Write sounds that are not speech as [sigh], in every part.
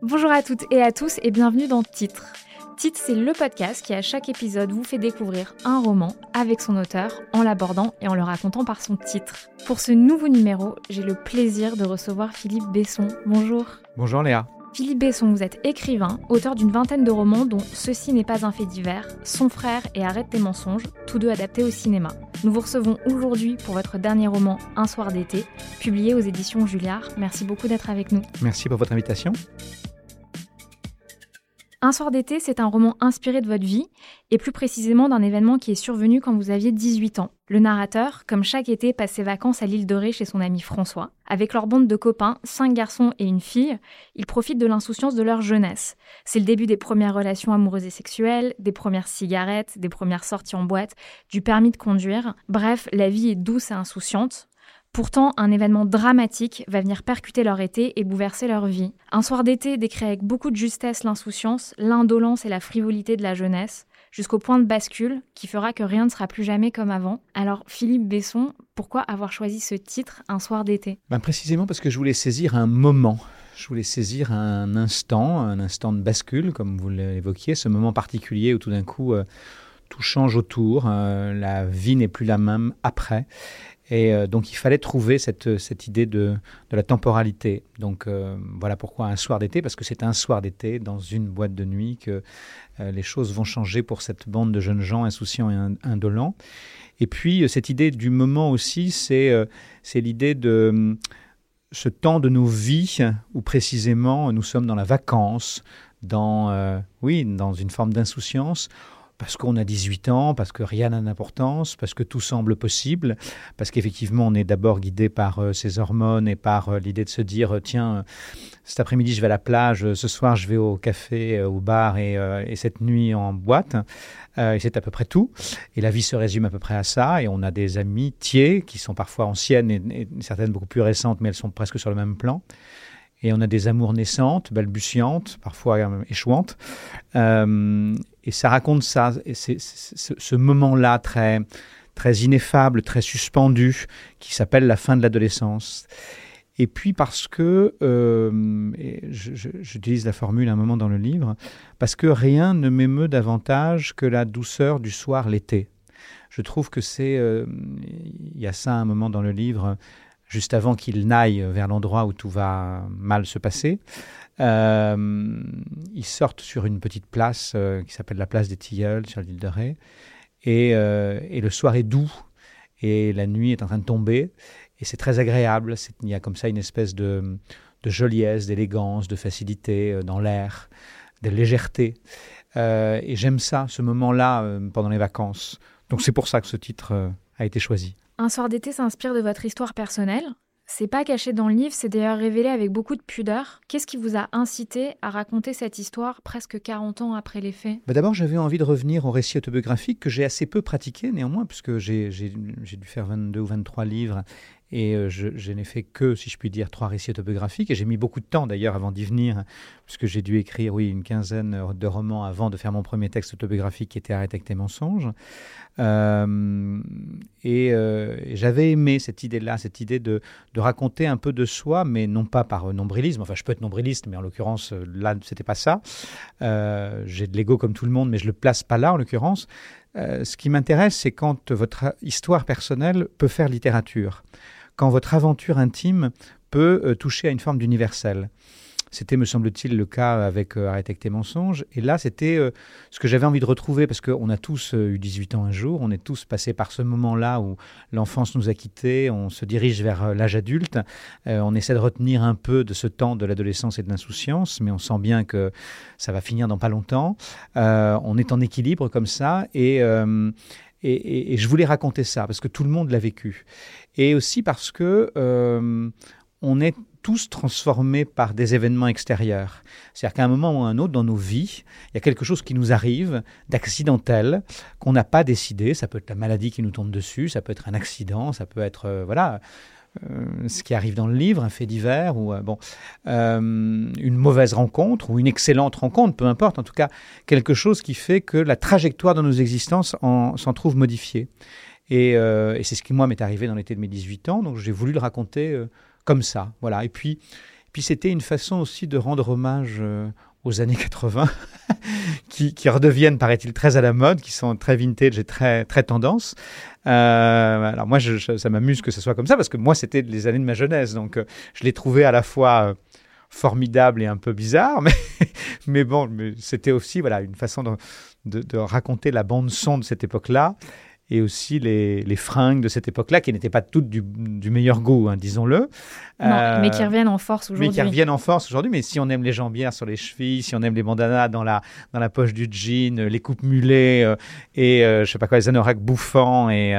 Bonjour à toutes et à tous et bienvenue dans Titre. Titre, c'est le podcast qui à chaque épisode vous fait découvrir un roman avec son auteur en l'abordant et en le racontant par son titre. Pour ce nouveau numéro, j'ai le plaisir de recevoir Philippe Besson. Bonjour. Bonjour Léa. Philippe Besson, vous êtes écrivain, auteur d'une vingtaine de romans dont Ceci n'est pas un fait divers, Son frère et Arrête tes mensonges, tous deux adaptés au cinéma. Nous vous recevons aujourd'hui pour votre dernier roman Un soir d'été, publié aux éditions Julliard. Merci beaucoup d'être avec nous. Merci pour votre invitation. Un soir d'été, c'est un roman inspiré de votre vie, et plus précisément d'un événement qui est survenu quand vous aviez 18 ans. Le narrateur, comme chaque été, passe ses vacances à l'île de Ré chez son ami François. Avec leur bande de copains, cinq garçons et une fille, ils profitent de l'insouciance de leur jeunesse. C'est le début des premières relations amoureuses et sexuelles, des premières cigarettes, des premières sorties en boîte, du permis de conduire. Bref, la vie est douce et insouciante, Pourtant, un événement dramatique va venir percuter leur été et bouleverser leur vie. Un soir d'été décrit avec beaucoup de justesse l'insouciance, l'indolence et la frivolité de la jeunesse, jusqu'au point de bascule qui fera que rien ne sera plus jamais comme avant. Alors, Philippe Besson, pourquoi avoir choisi ce titre, Un soir d'été? Ben Précisément parce que je voulais saisir un moment. Je voulais saisir un instant, un instant de bascule, comme vous l'évoquiez, ce moment particulier où tout d'un coup euh, tout change autour, euh, la vie n'est plus la même après. Et euh, donc il fallait trouver cette, cette idée de, de la temporalité. Donc euh, voilà pourquoi un soir d'été, parce que c'est un soir d'été dans une boîte de nuit que euh, les choses vont changer pour cette bande de jeunes gens insouciants et indolents. Et puis cette idée du moment aussi, c'est c'est l'idée de ce temps de nos vies où précisément nous sommes dans la vacance, dans, oui, dans une forme d'insouciance parce qu'on a 18 ans, parce que rien n'a d'importance, parce que tout semble possible, parce qu'effectivement on est d'abord guidé par euh, ces hormones et par euh, l'idée de se dire euh, tiens cet après-midi je vais à la plage, ce soir je vais au café, au bar et, et cette nuit en boîte et c'est à peu près tout. Et la vie se résume à peu près à ça et on a des amitiés qui sont parfois anciennes et, certaines beaucoup plus récentes mais elles sont presque sur le même plan et on a des amours naissantes, balbutiantes, parfois échouantes. Euh, et ça raconte ça, et ce moment-là très, très ineffable, très suspendu, qui s'appelle la fin de l'adolescence. Et puis parce que, euh, j'utilise la formule un moment dans le livre, parce que rien ne m'émeut davantage que la douceur du soir l'été. Je trouve que c'est, euh, il y a ça un moment dans le livre, juste avant qu'il n'aille vers l'endroit où tout va mal se passer. Euh, ils sortent sur une petite place euh, qui s'appelle la place des Tilleuls sur l'île de Ré. Et, euh, et, le soir est doux et la nuit est en train de tomber. Et c'est très agréable. Il y a comme ça une espèce de, de joliesse, d'élégance, de facilité dans l'air, de légèreté. et j'aime ça, ce moment-là, pendant les vacances. Donc c'est pour ça que ce titre a été choisi. Un soir d'été s'inspire de votre histoire personnelle. C'est pas caché dans le livre, c'est d'ailleurs révélé avec beaucoup de pudeur. Qu'est-ce qui vous a incité à raconter cette histoire presque 40 ans après les faits? Bah D'abord, j'avais envie de revenir au récit autobiographique que j'ai assez peu pratiqué néanmoins, puisque j'ai dû faire 22 ou 23 livres et euh, je, n'ai fait que, si je puis dire, trois récits autobiographiques. Et j'ai mis beaucoup de temps d'ailleurs avant d'y venir, puisque j'ai dû écrire, oui, une quinzaine de romans avant de faire mon premier texte autobiographique qui était Arrête avec tes mensonges. Euh, et, euh, j'avais aimé cette idée-là, cette idée de, raconter un peu de soi, mais non pas par nombrilisme. Enfin, je peux être nombriliste, mais en l'occurrence, là, c'était pas ça. j'ai de l'ego comme tout le monde, mais je le place pas là, en l'occurrence. ce qui m'intéresse, c'est quand votre histoire personnelle peut faire littérature quand votre aventure intime peut euh, toucher à une forme d'universel. C'était, me semble-t-il, le cas avec euh, Arrête tes mensonges. Et là, c'était euh, ce que j'avais envie de retrouver, parce qu'on a tous eu 18 ans un jour, on est tous passés par ce moment-là où l'enfance nous a quittés, on se dirige vers l'âge adulte, on essaie de retenir un peu de ce temps de l'adolescence et de l'insouciance, mais on sent bien que ça va finir dans pas longtemps. on est en équilibre comme ça, et... Et, je voulais raconter ça parce que tout le monde l'a vécu et aussi parce que euh, on est tous transformés par des événements extérieurs. C'est-à-dire qu'à un moment ou à un autre dans nos vies, il y a quelque chose qui nous arrive d'accidentel, qu'on n'a pas décidé. Ça peut être la maladie qui nous tombe dessus, ça peut être un accident, ça peut être euh, voilà ce qui arrive dans le livre, un fait divers, ou euh, bon, une mauvaise rencontre, ou une excellente rencontre, peu importe, en tout cas, quelque chose qui fait que la trajectoire de nos existences s'en trouve modifiée. Et, c'est ce qui, moi, m'est arrivé dans l'été de mes 18 ans, donc j'ai voulu le raconter comme ça. Voilà. Et puis, puis c'était une façon aussi de rendre hommage euh, aux années 80, [laughs] qui, qui, redeviennent, paraît-il, très à la mode, qui sont très vintage et très, très tendance. Euh, alors moi, ça m'amuse que ce soit comme ça, parce que moi, c'était les années de ma jeunesse, donc euh, je l'ai trouvé à la fois formidable et un peu bizarre, [laughs] mais, mais bon, c'était aussi voilà, une façon de, raconter la bande-son de cette époque-là et aussi les, les fringues de cette époque-là, qui n'étaient pas toutes du, du meilleur goût, hein, disons-le. Non, mais qui euh, reviennent en force aujourd'hui. Mais qui reviennent en force aujourd'hui. Mais si on aime les jambières sur les chevilles, si on aime les bandanas dans la, dans la poche du jean, les coupes mulets euh, et euh, je sais pas quoi, les anoraks bouffants et,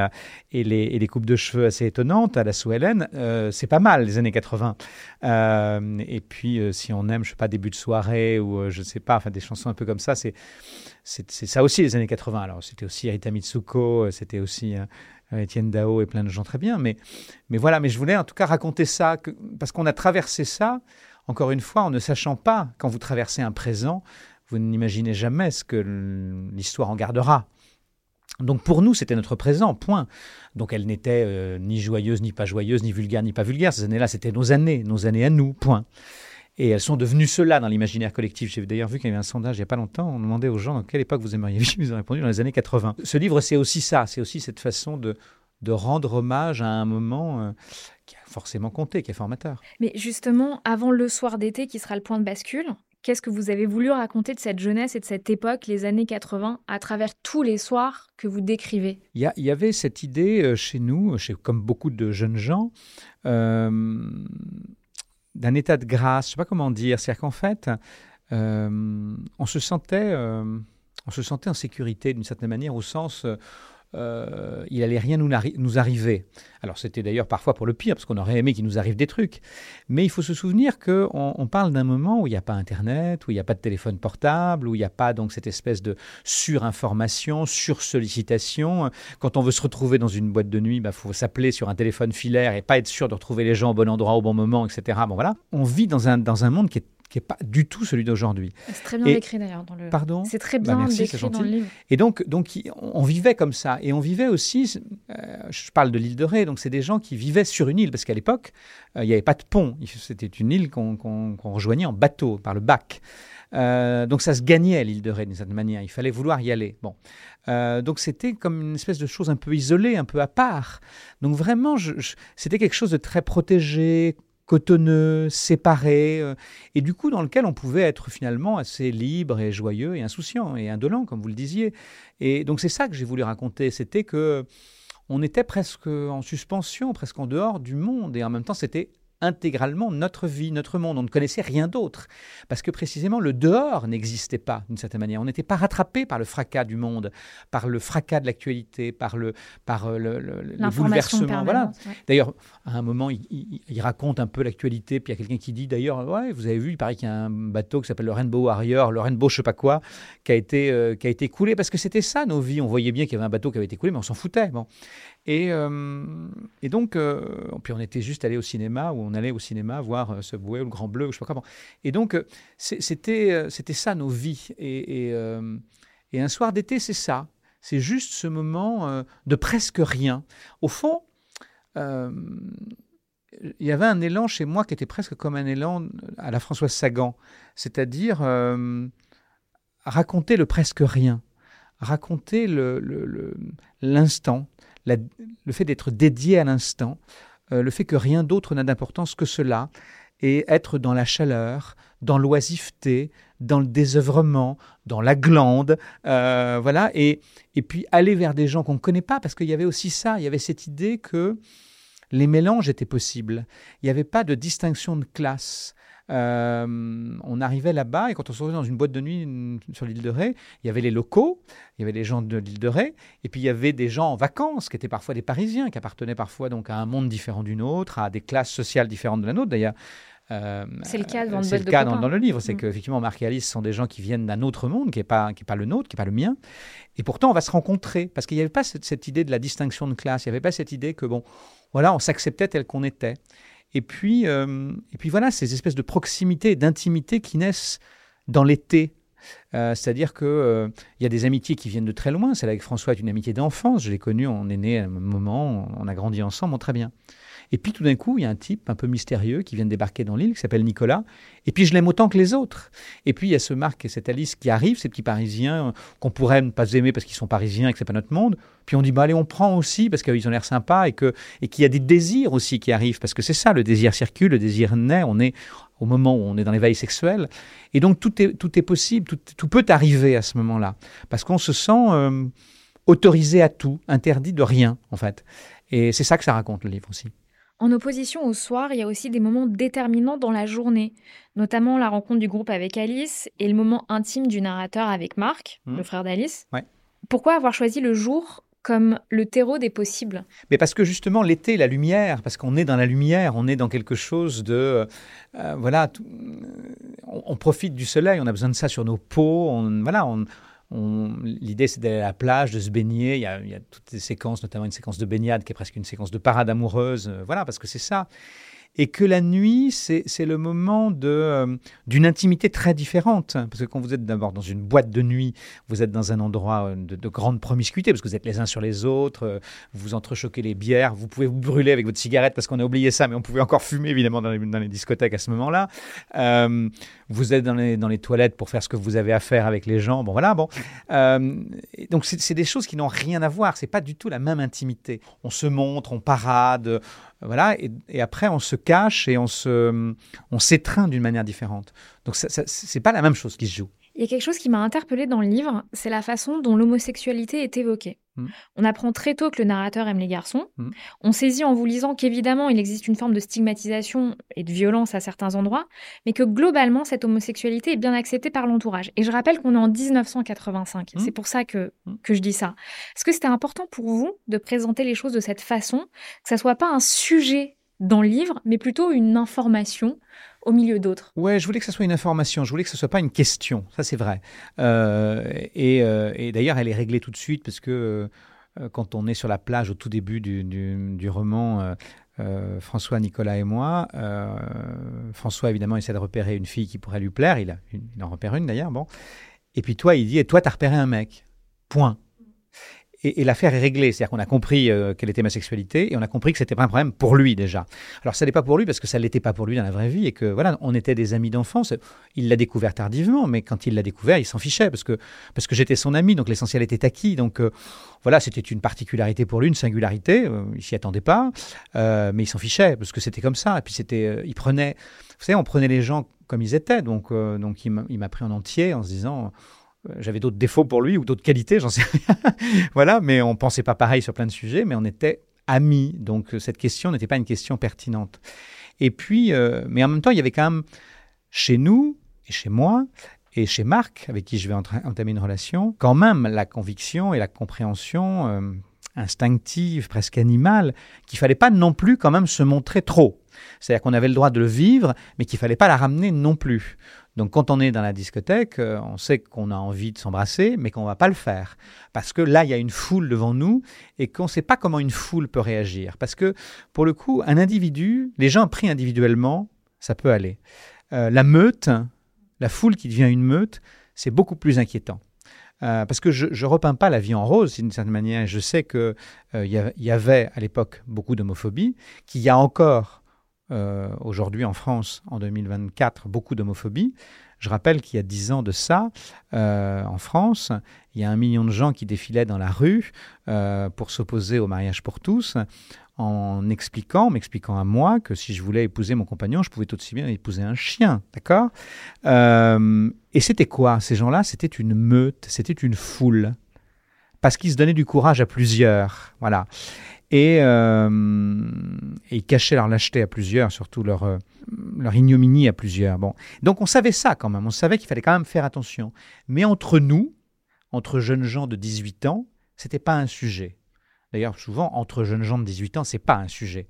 et, les, coupes de cheveux assez étonnantes à la Sue Hélène, c'est pas mal les années 80. et puis si on aime, je sais pas, début de soirée ou je sais pas, enfin des chansons un peu comme ça, c'est c'est ça aussi les années 80. Alors c'était aussi Rita Mitsuko, euh, c'était aussi euh, Étienne Dao et plein de gens très bien. Mais, mais voilà, mais je voulais en tout cas raconter ça, parce qu'on a traversé ça, encore une fois, en ne sachant pas, quand vous traversez un présent, vous n'imaginez jamais ce que l'histoire en gardera. Donc pour nous, c'était notre présent, point. Donc elle n'était euh, ni joyeuse, ni pas joyeuse, ni vulgaire, ni pas vulgaire. Ces années-là, c'était nos années, nos années à nous, point. Et elles sont devenues cela dans l'imaginaire collectif. J'ai d'ailleurs vu qu'il y avait un sondage il n'y a pas longtemps. On demandait aux gens dans quelle époque vous aimeriez vivre. Ils ont répondu dans les années 80. Ce livre, c'est aussi ça. C'est aussi cette façon de, rendre hommage à un moment euh, qui a forcément compté, qui est formateur. Mais justement, avant le soir d'été qui sera le point de bascule, qu'est-ce que vous avez voulu raconter de cette jeunesse et de cette époque, les années 80, à travers tous les soirs que vous décrivez? Il y, avait cette idée euh, chez nous, chez, comme beaucoup de jeunes gens, euh, d'un état de grâce, je ne sais pas comment dire, c'est-à-dire qu'en fait, euh, on se sentait, on se sentait en sécurité d'une certaine manière au sens euh, il allait rien nous, nous arriver. Alors c'était d'ailleurs parfois pour le pire, parce qu'on aurait aimé qu'il nous arrive des trucs. Mais il faut se souvenir qu'on on parle d'un moment où il n'y a pas Internet, où il n'y a pas de téléphone portable, où il n'y a pas donc cette espèce de surinformation, sursollicitation. Quand on veut se retrouver dans une boîte de nuit, il bah, faut s'appeler sur un téléphone filaire et pas être sûr de retrouver les gens au bon endroit au bon moment, etc. Bon voilà, on vit dans un, dans un monde qui est qui n'est pas du tout celui d'aujourd'hui. C'est très bien décrit d'ailleurs dans le. Pardon. C'est très bah, bien décrit dans le livre. Et donc, donc, on vivait comme ça, et on vivait aussi. Euh, je parle de l'île de Ré, donc c'est des gens qui vivaient sur une île, parce qu'à l'époque, euh, il n'y avait pas de pont. C'était une île qu'on rejoignait en bateau par le bac. Euh, donc ça se gagnait l'île de Ré d'une certaine manière. Il fallait vouloir y aller. Bon. donc c'était comme une espèce de chose un peu isolée, un peu à part. Donc vraiment, c'était quelque chose de très protégé, cotonneux, séparé, euh, et du coup dans lequel on pouvait être finalement assez libre et joyeux et insouciant et indolent, comme vous le disiez. Et donc c'est ça que j'ai voulu raconter, c'était que on était presque en suspension, presque en dehors du monde, et en même temps c'était intégralement notre vie, notre monde. On ne connaissait rien d'autre. Parce que précisément, le dehors n'existait pas, d'une certaine manière. On n'était pas rattrapé par le fracas du monde, par le fracas de l'actualité, par le, par euh, le, le, bouleversement. Voilà. D'ailleurs, à un moment, il, raconte un peu l'actualité, puis il y a quelqu'un qui dit, d'ailleurs, ouais, vous avez vu, il paraît qu'il y a un bateau qui s'appelle le Rainbow Warrior, le Rainbow je sais pas quoi, qui a été, euh, qui a été coulé, parce que c'était ça nos vies. On voyait bien qu'il y avait un bateau qui avait été coulé, mais on s'en foutait. Bon. Et, euh, et donc, puis on était juste allé au cinéma, où on allait au cinéma voir euh, ce bouet ou le Grand Bleu, ou je sais pas comment. Et donc, euh, c'était, euh, ça nos vies. Et, un soir d'été, c'est ça. C'est juste ce moment de presque rien. Au fond, il y avait un élan chez moi qui était presque comme un élan à la Françoise Sagan, c'est-à-dire raconter le presque rien, raconter l'instant, fait d'être dédié à l'instant, euh, le fait que rien d'autre n'a d'importance que cela, et être dans la chaleur, dans l'oisiveté, dans le désœuvrement, dans la glande, euh, voilà, et, et puis aller vers des gens qu'on ne connaît pas, parce qu'il y avait aussi ça, il y avait cette idée que les mélanges étaient possibles. Il n'y avait pas de distinction de classe. Euh, on arrivait là-bas et quand on se retrouvait dans une boîte de nuit sur l'île de Ré, il y avait les locaux, il y avait les gens de l'île de Ré, et puis il y avait des gens en vacances qui étaient parfois des Parisiens, qui appartenaient parfois donc à un monde différent d'une autre, à des classes sociales différentes de la nôtre. D'ailleurs, c'est le cas dans, le, cas dans, le livre, c'est mm. qu'effectivement Marc et Alice sont des gens qui viennent d'un autre monde, qui n'est pas, qui est pas le nôtre, qui n'est pas le mien. Et pourtant, on va se rencontrer, parce qu'il n'y avait pas cette, cette, idée de la distinction de classe, il n'y avait pas cette idée que, bon, voilà, on s'acceptait tel qu'on était. Et puis, euh, et puis voilà, ces espèces de proximité, d'intimité qui naissent dans l'été. Euh, c'est-à-dire qu'il euh, y a des amitiés qui viennent de très loin. Celle avec François est une amitié d'enfance. Je l'ai connue, on est né à un moment, on a grandi ensemble, très bien. Et puis tout d'un coup, il y a un type un peu mystérieux qui vient de débarquer dans l'île, qui s'appelle Nicolas. Et puis je l'aime autant que les autres. Et puis il y a ce Marc et cette Alice qui arrivent, ces petits Parisiens qu'on pourrait ne pas aimer parce qu'ils sont Parisiens et que c'est pas notre monde. Puis on dit bah allez, on prend aussi parce qu'ils ont l'air sympas et qu'il y a des désirs aussi qui arrivent parce que c'est ça, le désir circule, le désir naît. On est au moment où on est dans l'éveil sexuel. Et donc tout est, tout est possible, tout, peut arriver à ce moment-là. Parce qu'on se sent euh, autorisé à tout, interdit de rien, en fait. Et c'est ça que ça raconte le livre aussi. En opposition au soir, il y a aussi des moments déterminants dans la journée, notamment la rencontre du groupe avec Alice et le moment intime du narrateur avec Marc, mmh. le frère d'Alice. Pourquoi avoir choisi le jour comme le terreau des possibles? Mais parce que justement l'été, la lumière, parce qu'on est dans la lumière, on est dans quelque chose de euh, voilà, on, profite du soleil, on a besoin de ça sur nos peaux, on, voilà, on, L'idée, c'est d'aller à la plage, de se baigner. Il y, a, il toutes ces séquences, notamment une séquence de baignade qui est presque une séquence de parade amoureuse. Euh, voilà, parce que c'est ça et que la nuit, c'est le moment euh, d'une intimité très différente. Parce que quand vous êtes d'abord dans une boîte de nuit, vous êtes dans un endroit euh, de, grande promiscuité, parce que vous êtes les uns sur les autres, euh, vous entrechoquez les bières, vous pouvez vous brûler avec votre cigarette, parce qu'on a oublié ça, mais on pouvait encore fumer, évidemment, dans les, discothèques à ce moment-là. vous êtes dans les, dans les, toilettes pour faire ce que vous avez à faire avec les gens. Bon, voilà, bon. donc, c'est des choses qui n'ont rien à voir. C'est pas du tout la même intimité. On se montre, on parade, voilà, et, après on se cache et on se, on s'étreint d'une manière différente. Donc c'est pas la même chose qui se joue. Il y a quelque chose qui m'a interpellée dans le livre, c'est la façon dont l'homosexualité est évoquée. Hmm. On apprend très tôt que le narrateur aime les garçons. Hmm. On saisit en vous lisant qu'évidemment, il existe une forme de stigmatisation et de violence à certains endroits, mais que globalement, cette homosexualité est bien acceptée par l'entourage. Et je rappelle qu'on est en 1985. Hmm. C'est pour ça que, que je dis ça. Est-ce que c'était important pour vous de présenter les choses de cette façon, que ça soit pas un sujet dans le livre, mais plutôt une information au milieu d'autres. Ouais, je voulais que ce soit une information, je voulais que ce soit pas une question, ça c'est vrai. Euh, euh, et, d'ailleurs, elle est réglée tout de suite parce que euh, quand on est sur la plage au tout début du, roman, François, Nicolas et moi, François évidemment essaie de repérer une fille qui pourrait lui plaire, il, il en repère une d'ailleurs, bon. Et puis toi, il dit, et toi, tu as repéré un mec. Point et, l'affaire est réglée. C'est-à-dire qu'on a compris euh, quelle était ma sexualité et on a compris que c'était pas un problème pour lui déjà. Alors ça n'est pas pour lui parce que ça l'était pas pour lui dans la vraie vie et que voilà, on était des amis d'enfance. Il l'a découvert tardivement, mais quand il l'a découvert, il s'en fichait parce que parce que j'étais son ami, donc l'essentiel était acquis. Donc euh, voilà, c'était une particularité pour lui, une singularité. Euh, il s'y attendait pas, mais il s'en fichait parce que c'était comme ça. Et puis c'était, il prenait, vous savez, on prenait les gens comme ils étaient. Donc donc il m'a pris en entier en se disant euh, j'avais d'autres défauts pour lui ou d'autres qualités, j'en sais rien. [laughs] voilà, mais on pensait pas pareil sur plein de sujets, mais on était amis. Donc euh, cette question n'était pas une question pertinente. Et puis, euh, mais en même temps, il y avait quand même chez nous et chez moi et chez Marc, avec qui je vais entamer une relation, quand même la conviction et la compréhension instinctive, presque animale, qu'il fallait pas non plus quand même se montrer trop. C'est-à-dire qu'on avait le droit de le vivre, mais qu'il fallait pas la ramener non plus. Donc quand on est dans la discothèque, euh, on sait qu'on a envie de s'embrasser, mais qu'on ne va pas le faire. Parce que là, il y a une foule devant nous et qu'on ne sait pas comment une foule peut réagir. Parce que pour le coup, un individu, les gens pris individuellement, ça peut aller. Euh, la meute, la foule qui devient une meute, c'est beaucoup plus inquiétant. Euh, parce que je ne repeins pas la vie en rose d'une certaine manière. Je sais qu'il il y, avait à l'époque beaucoup d'homophobie, qu'il y a encore euh, aujourd'hui en France, en 2024, beaucoup d'homophobie. Je rappelle qu'il y a dix ans de ça, euh, en France, il y a un million de gens qui défilaient dans la rue euh, pour s'opposer au mariage pour tous, en expliquant, m'expliquant à moi que si je voulais épouser mon compagnon, je pouvais tout aussi bien épouser un chien, d'accord? Et c'était quoi? Ces gens-là, c'était une meute, c'était une foule, parce qu'ils se donnaient du courage à plusieurs, voilà et, euh, et, ils cachaient leur lâcheté à plusieurs, surtout leur, euh, leur ignominie à plusieurs. Bon. Donc on savait ça quand même, on savait qu'il fallait quand même faire attention. Mais entre nous, entre jeunes gens de 18 ans, c'était pas un sujet. D'ailleurs, souvent, entre jeunes gens de 18 ans, c'est pas un sujet.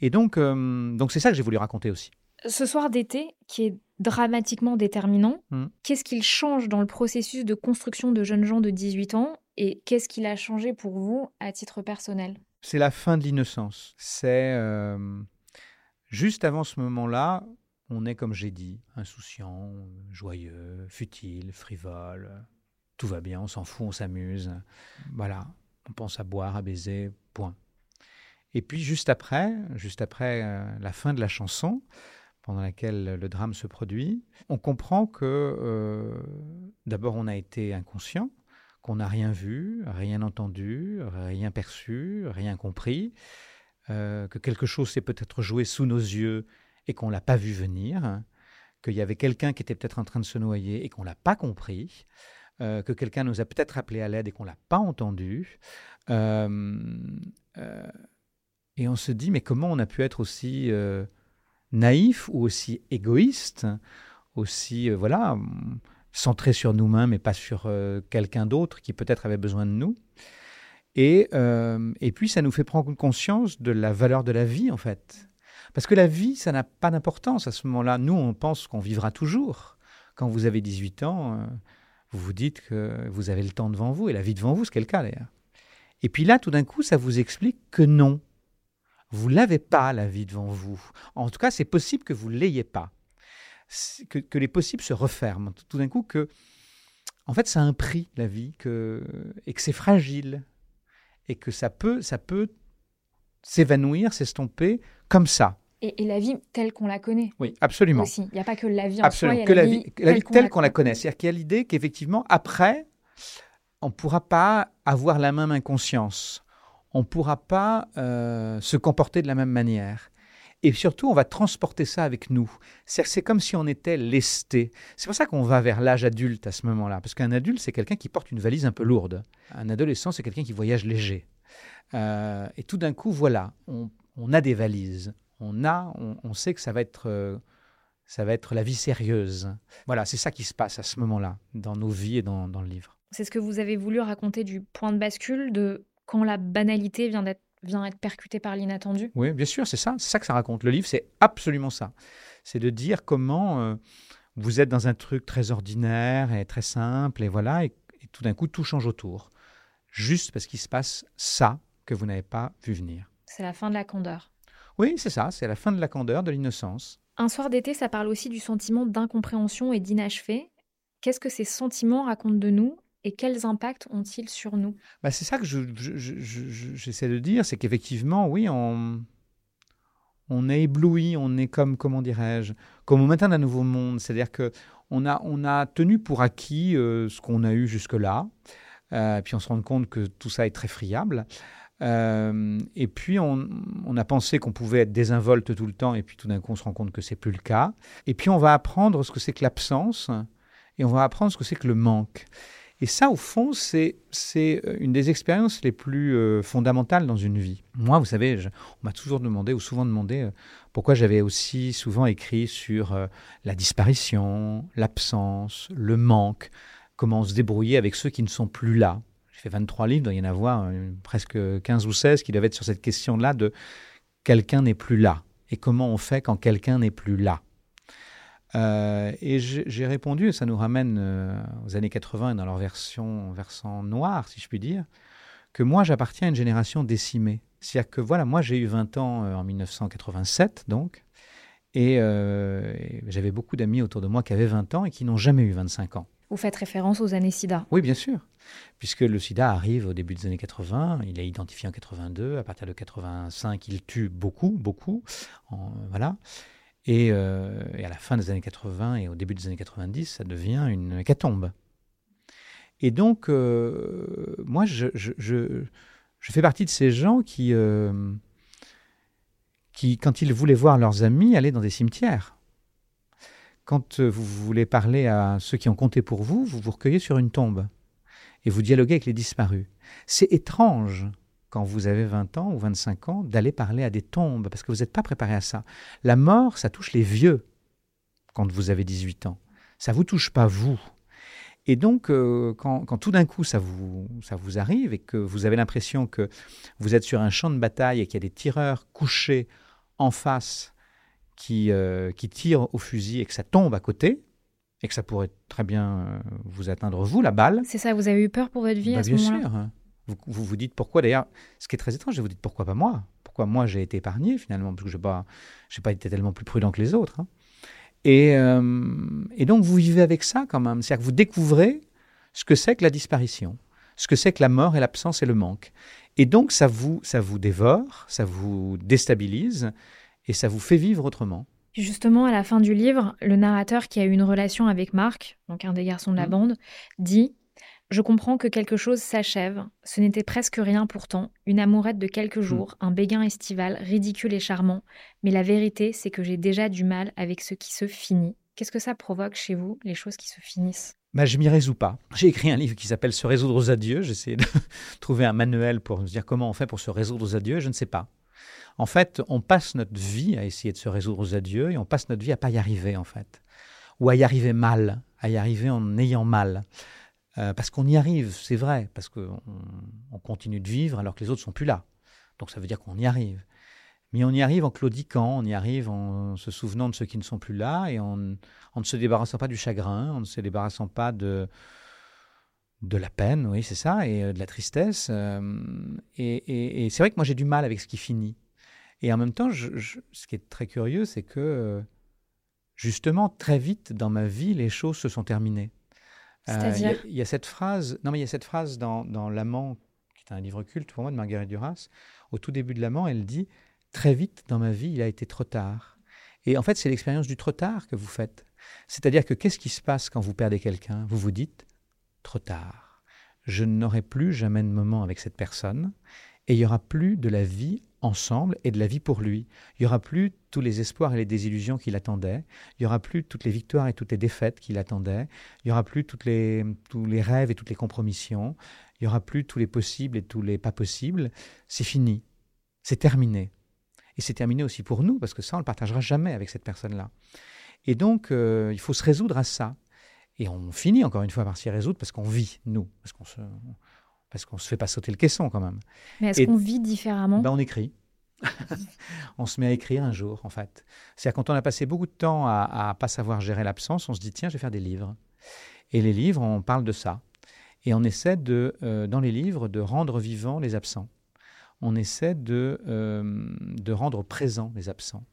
Et donc, euh, donc c'est ça que j'ai voulu raconter aussi. Ce soir d'été, qui est dramatiquement déterminant, Hmm. qu'est-ce qu'il change dans le processus de construction de jeunes gens de 18 ans et qu'est-ce qu'il a changé pour vous à titre personnel? C'est la fin de l'innocence. C'est euh, juste avant ce moment-là, on est, comme j'ai dit, insouciant, joyeux, futile, frivole. Tout va bien, on s'en fout, on s'amuse. Voilà, on pense à boire, à baiser, point. Et puis juste après, juste après euh, la fin de la chanson, pendant laquelle le drame se produit, on comprend que euh, d'abord on a été inconscient, qu'on n'a rien vu, rien entendu, rien perçu, rien compris, euh, que quelque chose s'est peut-être joué sous nos yeux et qu'on l'a pas vu venir, qu'il y avait quelqu'un qui était peut-être en train de se noyer et qu'on l'a pas compris, euh, que quelqu'un nous a peut-être appelé à l'aide et qu'on l'a pas entendu. Euh, et on se dit, mais comment on a pu être aussi naïf ou aussi égoïste, aussi, voilà, centré sur nous-mêmes et pas sur euh, quelqu'un d'autre qui peut-être avait besoin de nous. Et, euh, et puis, ça nous fait prendre conscience de la valeur de la vie, en fait. Parce que la vie, ça n'a pas d'importance à ce moment-là. Nous, on pense qu'on vivra toujours. Quand vous avez 18 ans, euh, vous vous dites que vous avez le temps devant vous et la vie devant vous, ce qui cas d'ailleurs. Et puis là, tout d'un coup, ça vous explique que non. Vous l'avez pas, la vie devant vous. En tout cas, c'est possible que vous ne l'ayez pas. Que, que les possibles se referment. Tout d'un coup, que, en fait, ça a un prix, la vie, que, et que c'est fragile. Et que ça peut, ça peut s'évanouir, s'estomper comme ça. et, et la vie telle qu'on la connaît Oui, absolument. aussi. Il n'y a pas que la vie en Absolument, soi, il y a que la, la vie, vie, la vie telle qu'on la connaît. C'est-à-dire qu'il y a l'idée qu'effectivement, après, on ne pourra pas avoir la même inconscience. On ne pourra pas euh, se comporter de la même manière. Et surtout, on va transporter ça avec nous. C'est comme si on était lesté. C'est pour ça qu'on va vers l'âge adulte à ce moment-là. Parce qu'un adulte, c'est quelqu'un qui porte une valise un peu lourde. Un adolescent, c'est quelqu'un qui voyage léger. Euh, et tout d'un coup, voilà, on, a des valises. On, a, on, sait que ça va être... euh, ça va être la vie sérieuse. Voilà, c'est ça qui se passe à ce moment-là, dans nos vies et dans le livre. C'est ce que vous avez voulu raconter du point de bascule, de quand la banalité vient, d'être, vient être percutée par l'inattendu. Oui, bien sûr, c'est ça, c'est ça que ça raconte. Le livre, c'est absolument ça. C'est de dire comment euh, vous êtes dans un truc très ordinaire et très simple, et voilà, et, et tout d'un coup, tout change autour. Juste parce qu'il se passe ça que vous n'avez pas vu venir. C'est la fin de la candeur. Oui, c'est ça, c'est la fin de la candeur, de l'innocence. Un soir d'été, ça parle aussi du sentiment d'incompréhension et d'inachevé. Qu'est-ce que ces sentiments racontent de nous et quels impacts ont-ils sur nous? Bah, c'est ça que je- je- je- je- je- j'essaie de dire, c'est qu'effectivement, oui, on, on est ébloui, on est comme, comment dirais-je, comme au matin d'un nouveau monde. C'est-à-dire que on a, on a tenu pour acquis euh, ce qu'on a eu jusque-là, euh, puis on se rend compte que tout ça est très friable. Euh, et puis on, on a pensé qu'on pouvait être désinvolte tout le temps, et puis tout d'un coup on se rend compte que c'est plus le cas. Et puis on va apprendre ce que c'est que l'absence, et on va apprendre ce que c'est que le manque. Et ça, au fond, c'est c'est une des expériences les plus euh, fondamentales dans une vie. Moi, vous savez, je- on m'a toujours demandé, ou souvent demandé, euh, pourquoi j'avais aussi souvent écrit sur euh, la disparition, l'absence, le manque, comment se débrouiller avec ceux qui ne sont plus là. J'ai fait 23 livres, il doit y en avoir euh, presque 15 ou 16 qui doivent être sur cette question-là de quelqu'un n'est plus là. Et comment on fait quand quelqu'un n'est plus là? Euh, et j'ai répondu, et ça nous ramène euh, aux années 80 et dans leur version, versant noir, si je puis dire, que moi j'appartiens à une génération décimée. C'est-à-dire que voilà, moi j'ai eu 20 ans euh, en 1987, donc, et, et j'avais beaucoup d'amis autour de moi qui avaient 20 ans et qui n'ont jamais eu 25 ans. Vous faites référence aux années SIDA. Oui, bien sûr, puisque le sida arrive au début des années 80, il est identifié en 82, à partir de 85, il tue beaucoup, beaucoup, en- voilà. Et, euh, et à la fin des années 80 et au début des années 90, ça devient une hécatombe. Et donc, euh, moi, je, je, fais partie de ces gens qui, euh, qui, quand ils voulaient voir leurs amis, allaient dans des cimetières. Quand vous voulez parler à ceux qui ont compté pour vous, vous vous recueillez sur une tombe et vous dialoguez avec les disparus. C'est étrange quand vous avez 20 ans ou 25 ans d'aller parler à des tombes parce que vous n'êtes pas préparé à ça. La mort, ça touche les vieux quand vous avez 18 ans. Ça vous touche pas vous. Et donc, euh, quand, quand tout d'un coup ça vous, ça vous arrive et que vous avez l'impression que vous êtes sur un champ de bataille et qu'il y a des tireurs couchés en face qui, euh, qui tire au fusil et que ça tombe à côté, et que ça pourrait très bien euh, vous atteindre vous, la balle. C'est ça, vous avez eu peur pour votre vie Bah, à ce bien moment-là? sûr. Vous, vous vous dites pourquoi d'ailleurs, ce qui est très étrange, vous vous dites pourquoi pas moi? Pourquoi moi j'ai été épargné finalement? Parce que je n'ai pas, pas été tellement plus prudent que les autres. hein. Et, euh, et donc vous vivez avec ça quand même. C'est-à-dire que vous découvrez ce que c'est que la disparition, ce que c'est que la mort et l'absence et le manque. Et donc ça vous, ça vous dévore, ça vous déstabilise et ça vous fait vivre autrement. Justement, à la fin du livre, le narrateur qui a eu une relation avec Marc, donc un des garçons de la Mhm. bande, dit Je comprends que quelque chose s'achève. Ce n'était presque rien pourtant, une amourette de quelques jours, un béguin estival, ridicule et charmant. Mais la vérité, c'est que j'ai déjà du mal avec ce qui se finit. Qu'est-ce que ça provoque chez vous, les choses qui se finissent? Bah, je m'y résous pas. J'ai écrit un livre qui s'appelle Se résoudre aux adieux. J'ai essayé de [laughs] trouver un manuel pour me dire comment on fait pour se résoudre aux adieux. Je ne sais pas. En fait, on passe notre vie à essayer de se résoudre aux adieux et on passe notre vie à pas y arriver, en fait. Ou à y arriver mal, à y arriver en ayant mal. Euh, parce qu'on y arrive, c'est vrai, parce qu'on on continue de vivre alors que les autres sont plus là. Donc ça veut dire qu'on y arrive. Mais on y arrive en claudiquant, on y arrive en se souvenant de ceux qui ne sont plus là et en, ne se débarrassant pas du chagrin, en ne se débarrassant pas de, de la peine, oui, c'est ça, et euh, de la tristesse. euh, et c'est vrai que moi j'ai du mal avec ce qui finit. Et en même temps, ce qui est très curieux, c'est que justement, très vite dans ma vie, les choses se sont terminées. Euh, Il y C'est-à-dire y, a cette phrase, non mais y a cette phrase dans, dans L'amant, qui est un livre culte pour moi de Marguerite Duras. Au tout début de L'amant, elle dit très vite dans ma vie, il a été trop tard. Et en fait, c'est l'expérience du trop tard que vous faites. C'est-à-dire que qu'est-ce qui se passe quand vous perdez quelqu'un? Vous vous dites trop tard. Je n'aurai plus jamais de moment avec cette personne et il y aura plus de la vie ensemble et de la vie pour lui. Il y aura plus tous les espoirs et les désillusions qui l'attendaient. Il y aura plus toutes les victoires et toutes les défaites qui l'attendaient. Il y aura plus les, tous les rêves et toutes les compromissions. Il y aura plus tous les possibles et tous les pas possibles. C'est fini. C'est terminé. Et c'est terminé aussi pour nous, parce que ça, on ne le partagera jamais avec cette personne-là. Et donc, euh, il faut se résoudre à ça. Et on finit encore une fois par s'y résoudre parce qu'on vit, nous, parce qu'on se, parce qu'on se fait pas sauter le caisson quand même. Mais est-ce qu'on vit différemment? Ben, on écrit. [laughs] on se met à écrire un jour, en fait. C'est-à-dire quand on a passé beaucoup de temps à, à pas savoir gérer l'absence, on se dit tiens, je vais faire des livres. Et les livres, on parle de ça. Et on essaie de, euh, dans les livres, de rendre vivants les absents. On essaie de, euh, de rendre présents les absents.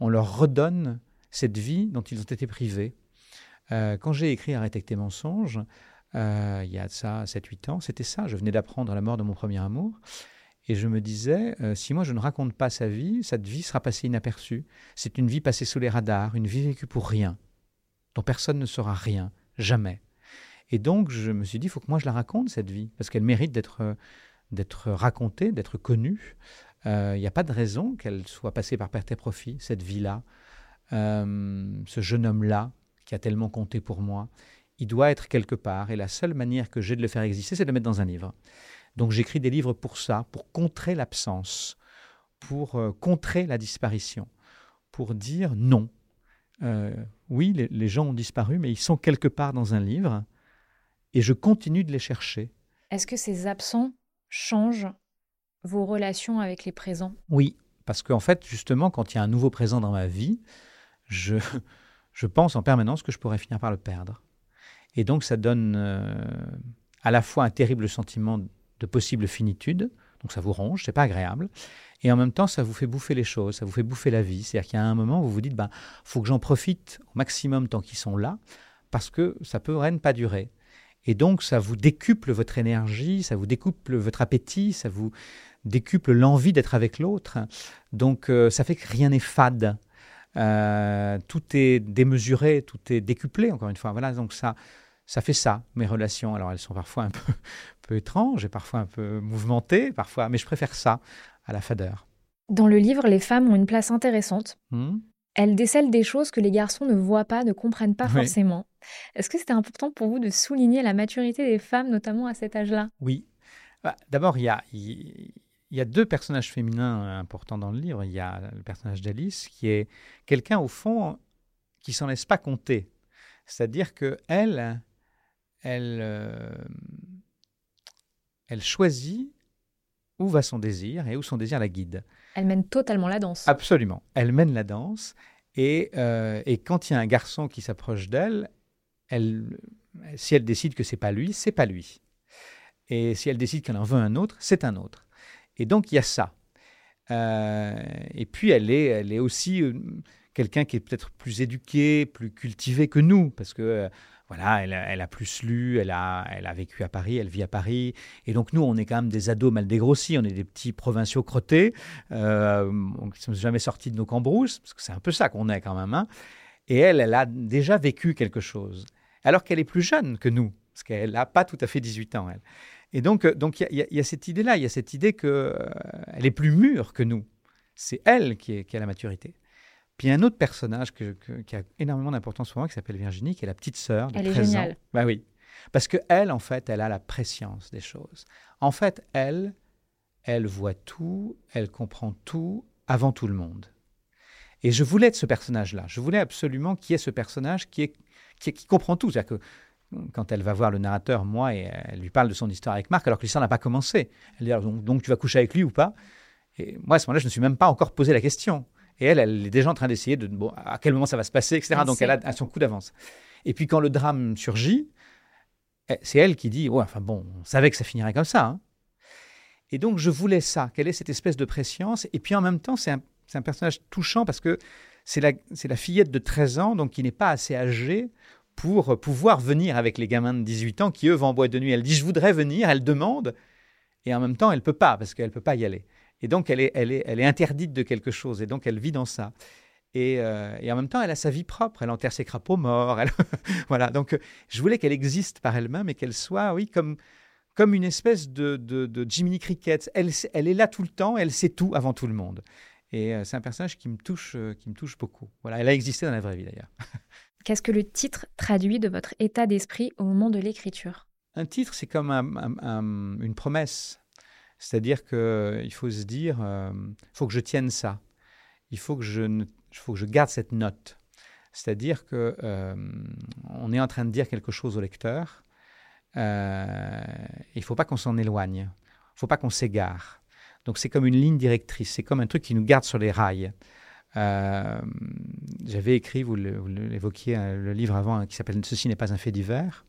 On leur redonne cette vie dont ils ont été privés. Euh, quand j'ai écrit Arrêtez tes mensonges, euh, il y a ça 7-8 ans, c'était ça. Je venais d'apprendre la mort de mon premier amour. Et je me disais, euh, si moi je ne raconte pas sa vie, cette vie sera passée inaperçue. C'est une vie passée sous les radars, une vie vécue pour rien, dont personne ne saura rien, jamais. Et donc je me suis dit, il faut que moi je la raconte, cette vie, parce qu'elle mérite d'être euh, racontée, d'être connue. Il n'y a pas de raison qu'elle soit passée par perte et profit, cette vie-là. Ce jeune homme-là, qui a tellement compté pour moi, il doit être quelque part. Et la seule manière que j'ai de le faire exister, c'est de le mettre dans un livre. Donc j'écris des livres pour ça, pour contrer l'absence, pour euh, contrer la disparition, pour dire non. Euh, oui, les, les gens ont disparu, mais ils sont quelque part dans un livre, et je continue de les chercher. Est-ce que ces absents changent vos relations avec les présents? Oui, parce qu'en fait, justement, quand il y a un nouveau présent dans ma vie, je, je pense en permanence que je pourrais finir par le perdre. Et donc, ça donne euh, à la fois un terrible sentiment de possible finitude, donc ça vous ronge, c'est pas agréable, et en même temps, ça vous fait bouffer les choses, ça vous fait bouffer la vie. C'est-à-dire qu'il y a un moment où vous vous dites, ben, faut que j'en profite au maximum tant qu'ils sont là, parce que ça pourrait ne pas durer. Et donc, ça vous décuple votre énergie, ça vous décuple votre appétit, ça vous décuple l'envie d'être avec l'autre. Donc, euh, ça fait que rien n'est fade. Euh, tout est démesuré, tout est décuplé, encore une fois. Voilà, donc ça, ça fait ça, mes relations. Alors, elles sont parfois un peu, [laughs] peu étranges et parfois un peu mouvementées, parfois, mais je préfère ça à la fadeur. Dans le livre, les femmes ont une place intéressante. Hmm Elles décèlent des choses que les garçons ne voient pas, ne comprennent pas Oui. forcément. Est-ce que c'était important pour vous de souligner la maturité des femmes, notamment à cet âge-là? Oui. Bah, D'abord, il y a, y a deux personnages féminins importants dans le livre. Il y a le personnage d'Alice, qui est quelqu'un, au fond, qui s'en laisse pas compter. C'est-à-dire que elle, elle, euh, elle choisit où va son désir et où son désir la guide. Elles mènent totalement la danse. Absolument. Elle mène la danse Et, euh, et quand il y a un garçon qui s'approche d'elle, elle, si elle décide que c'est pas lui, c'est pas lui. Et si elle décide qu'elle en veut un autre, c'est un autre. Et donc il y a ça. Euh, et puis elle est, elle est aussi euh, quelqu'un qui est peut-être plus éduqué, plus cultivé que nous, parce que voilà, elle a, plus lu, elle a, elle a vécu à Paris, elle vit à Paris, et donc nous, on est quand même des ados mal dégrossis, on est des petits provinciaux crottés, euh, on ne sommes jamais sortis de nos cambrousses, parce que c'est un peu ça qu'on est quand même. Hein. Et elle, elle a déjà vécu quelque chose, alors qu'elle est plus jeune que nous, parce qu'elle n'a pas tout à fait 18 ans, elle. Et donc, donc il y, a cette idée-là, il y a cette idée qu'elle euh, est plus mûre que nous. C'est elle qui, est, qui a la maturité. Puis il y a un autre personnage qui a énormément d'importance pour moi qui s'appelle Virginie, qui est la petite sœur de elle est géniale. Bah oui. Parce que elle, en fait, elle a la préscience des choses. En fait, elle, elle voit tout, elle comprend tout avant tout le monde. Et je voulais être ce personnage-là. Je voulais absolument qu'il y ait ce personnage qui, est, qui, qui comprend tout. C'est-à-dire que quand elle va voir le narrateur, moi, et elle lui parle de son histoire avec Marc, alors que l'histoire n'a pas commencé. Elle dit donc, donc, tu vas coucher avec lui ou pas? Et moi, à ce moment-là, je ne me suis même pas encore posé la question. Et elle, elle est déjà en train d'essayer de bon, à quel moment ça va se passer, etc. Donc elle a, son coup d'avance. Et puis quand le drame surgit, eh, c'est elle qui dit ouais, enfin bon, on savait que ça finirait comme ça. Hein. Et donc je voulais ça, qu'elle ait cette espèce de préscience. Et puis en même temps, c'est un, un, personnage touchant parce que c'est la, la fillette de 13 ans, donc qui n'est pas assez âgée pour pouvoir venir avec les gamins de 18 ans qui, eux, vont en boîte de nuit. Elle dit, je voudrais venir, elle demande, et en même temps, elle ne peut pas, parce qu'elle ne peut pas y aller. Et donc, elle est, elle, est, elle est interdite de quelque chose, et donc elle vit dans ça. Et, euh, et, en même temps, elle a sa vie propre. Elle enterre ses crapauds morts. Elle... [laughs] voilà. Donc, je voulais qu'elle existe par elle-même et qu'elle soit, oui, comme, comme une espèce de, de, de Jiminy Cricket. Elle, elle est là tout le temps. Elle sait tout avant tout le monde. Et euh, c'est un personnage qui me touche, euh, qui me touche beaucoup. Voilà. Elle a existé dans la vraie vie d'ailleurs. [laughs] Qu'est-ce que le titre traduit de votre état d'esprit au moment de l'écriture? Un titre, c'est comme une promesse. C'est-à-dire qu'il faut se dire, il euh, faut que je tienne ça. Il faut que je, faut que je garde cette note. C'est-à-dire que euh, on est en train de dire quelque chose au lecteur. Euh, il ne faut pas qu'on s'en éloigne. Il ne faut pas qu'on s'égare. Donc c'est comme une ligne directrice. C'est comme un truc qui nous garde sur les rails. J'avais écrit, vous l'évoquiez, le livre avant hein, qui s'appelle Ceci n'est pas un fait divers.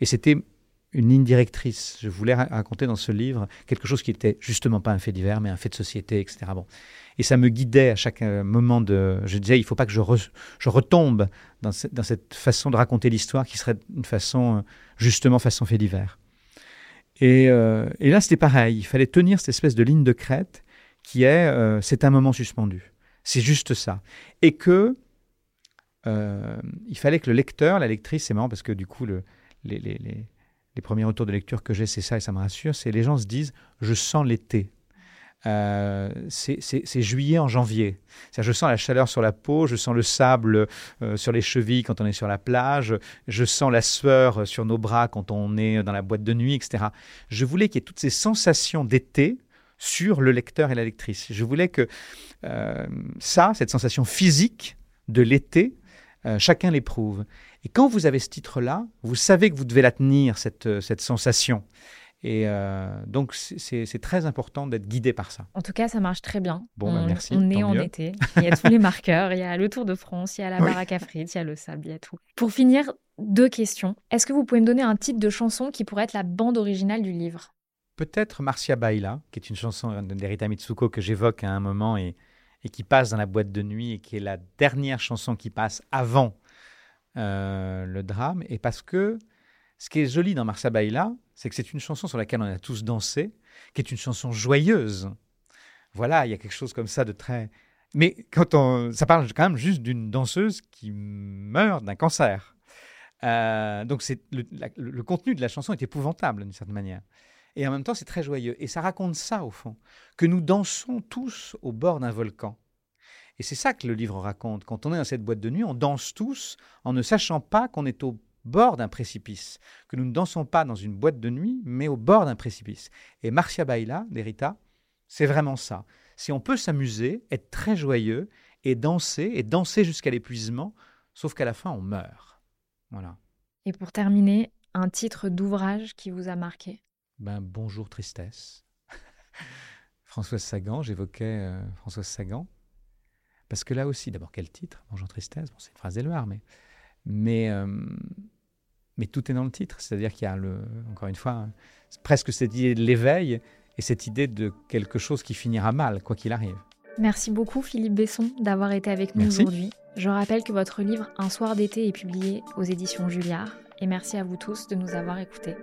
Et c'était une ligne directrice. Je voulais raconter dans ce livre quelque chose qui n'était justement pas un fait divers, mais un fait de société, etc. Bon. Et ça me guidait à chaque euh, moment de... Je disais, il ne faut pas que je, je retombe dans, dans, cette façon de raconter l'histoire qui serait une façon, euh, justement, façon fait divers. Et, euh, et là, c'était pareil. Il fallait tenir cette espèce de ligne de crête qui est, c'est un moment suspendu. C'est juste ça. Et que il fallait que le lecteur, la lectrice, c'est marrant parce que du coup, le, les, les, les les premiers retours de lecture que j'ai, c'est ça et ça me rassure, c'est les gens se disent je sens l'été. Euh, c'est juillet en janvier. Je sens la chaleur sur la peau, je sens le sable euh, sur les chevilles quand on est sur la plage, je sens la sueur sur nos bras quand on est dans la boîte de nuit, etc. Je voulais qu'il y ait toutes ces sensations d'été sur le lecteur et la lectrice. Je voulais que euh, ça, cette sensation physique de l'été, chacun l'éprouve. Et quand vous avez ce titre-là, vous savez que vous devez la tenir, cette, euh, cette sensation. Et euh, donc, c'est très important d'être guidé par ça. En tout cas, ça marche très bien. Bon, bah, on, merci. On est en été. Il y a tous les marqueurs. Il y a le Tour de France, il y a la baraque à frites, il y a le sable, il y a tout. Pour finir, deux questions. Est-ce que vous pouvez me donner un titre de chanson qui pourrait être la bande originale du livre? Peut-être Marcia Baila, qui est une chanson d'Erita Mitsuko que j'évoque à un moment et, et qui passe dans la boîte de nuit et qui est la dernière chanson qui passe avant euh, le drame, et parce que ce qui est joli dans Marsa Baila, c'est que c'est une chanson sur laquelle on a tous dansé, qui est une chanson joyeuse. Voilà, il y a quelque chose comme ça de très... Mais quand on... ça parle quand même juste d'une danseuse qui meurt d'un cancer. Euh, donc c'est le, contenu de la chanson est épouvantable d'une certaine manière. Et en même temps, c'est très joyeux. Et ça raconte ça, au fond, que nous dansons tous au bord d'un volcan. Et c'est ça que le livre raconte. Quand on est dans cette boîte de nuit, on danse tous en ne sachant pas qu'on est au bord d'un précipice, que nous ne dansons pas dans une boîte de nuit, mais au bord d'un précipice. Et Marcia Baila, d'Erita, c'est vraiment ça. Si on peut s'amuser, être très joyeux et danser, et danser jusqu'à l'épuisement, sauf qu'à la fin, on meurt. Voilà. Et pour terminer, un titre d'ouvrage qui vous a marqué? Ben, Bonjour Tristesse. [laughs] Françoise Sagan, j'évoquais euh, Françoise Sagan. Parce que là aussi, d'abord, quel titre? Bonjour Tristesse, bon, c'est une phrase d'Éluard, mais, mais, euh, mais tout est dans le titre. C'est-à-dire qu'il y a, le, encore une fois, presque cette idée de l'éveil et cette idée de quelque chose qui finira mal, quoi qu'il arrive. Merci beaucoup Philippe Besson d'avoir été avec nous aujourd'hui. Je rappelle que votre livre Un soir d'été est publié aux éditions Julliard et merci à vous tous de nous avoir écoutés.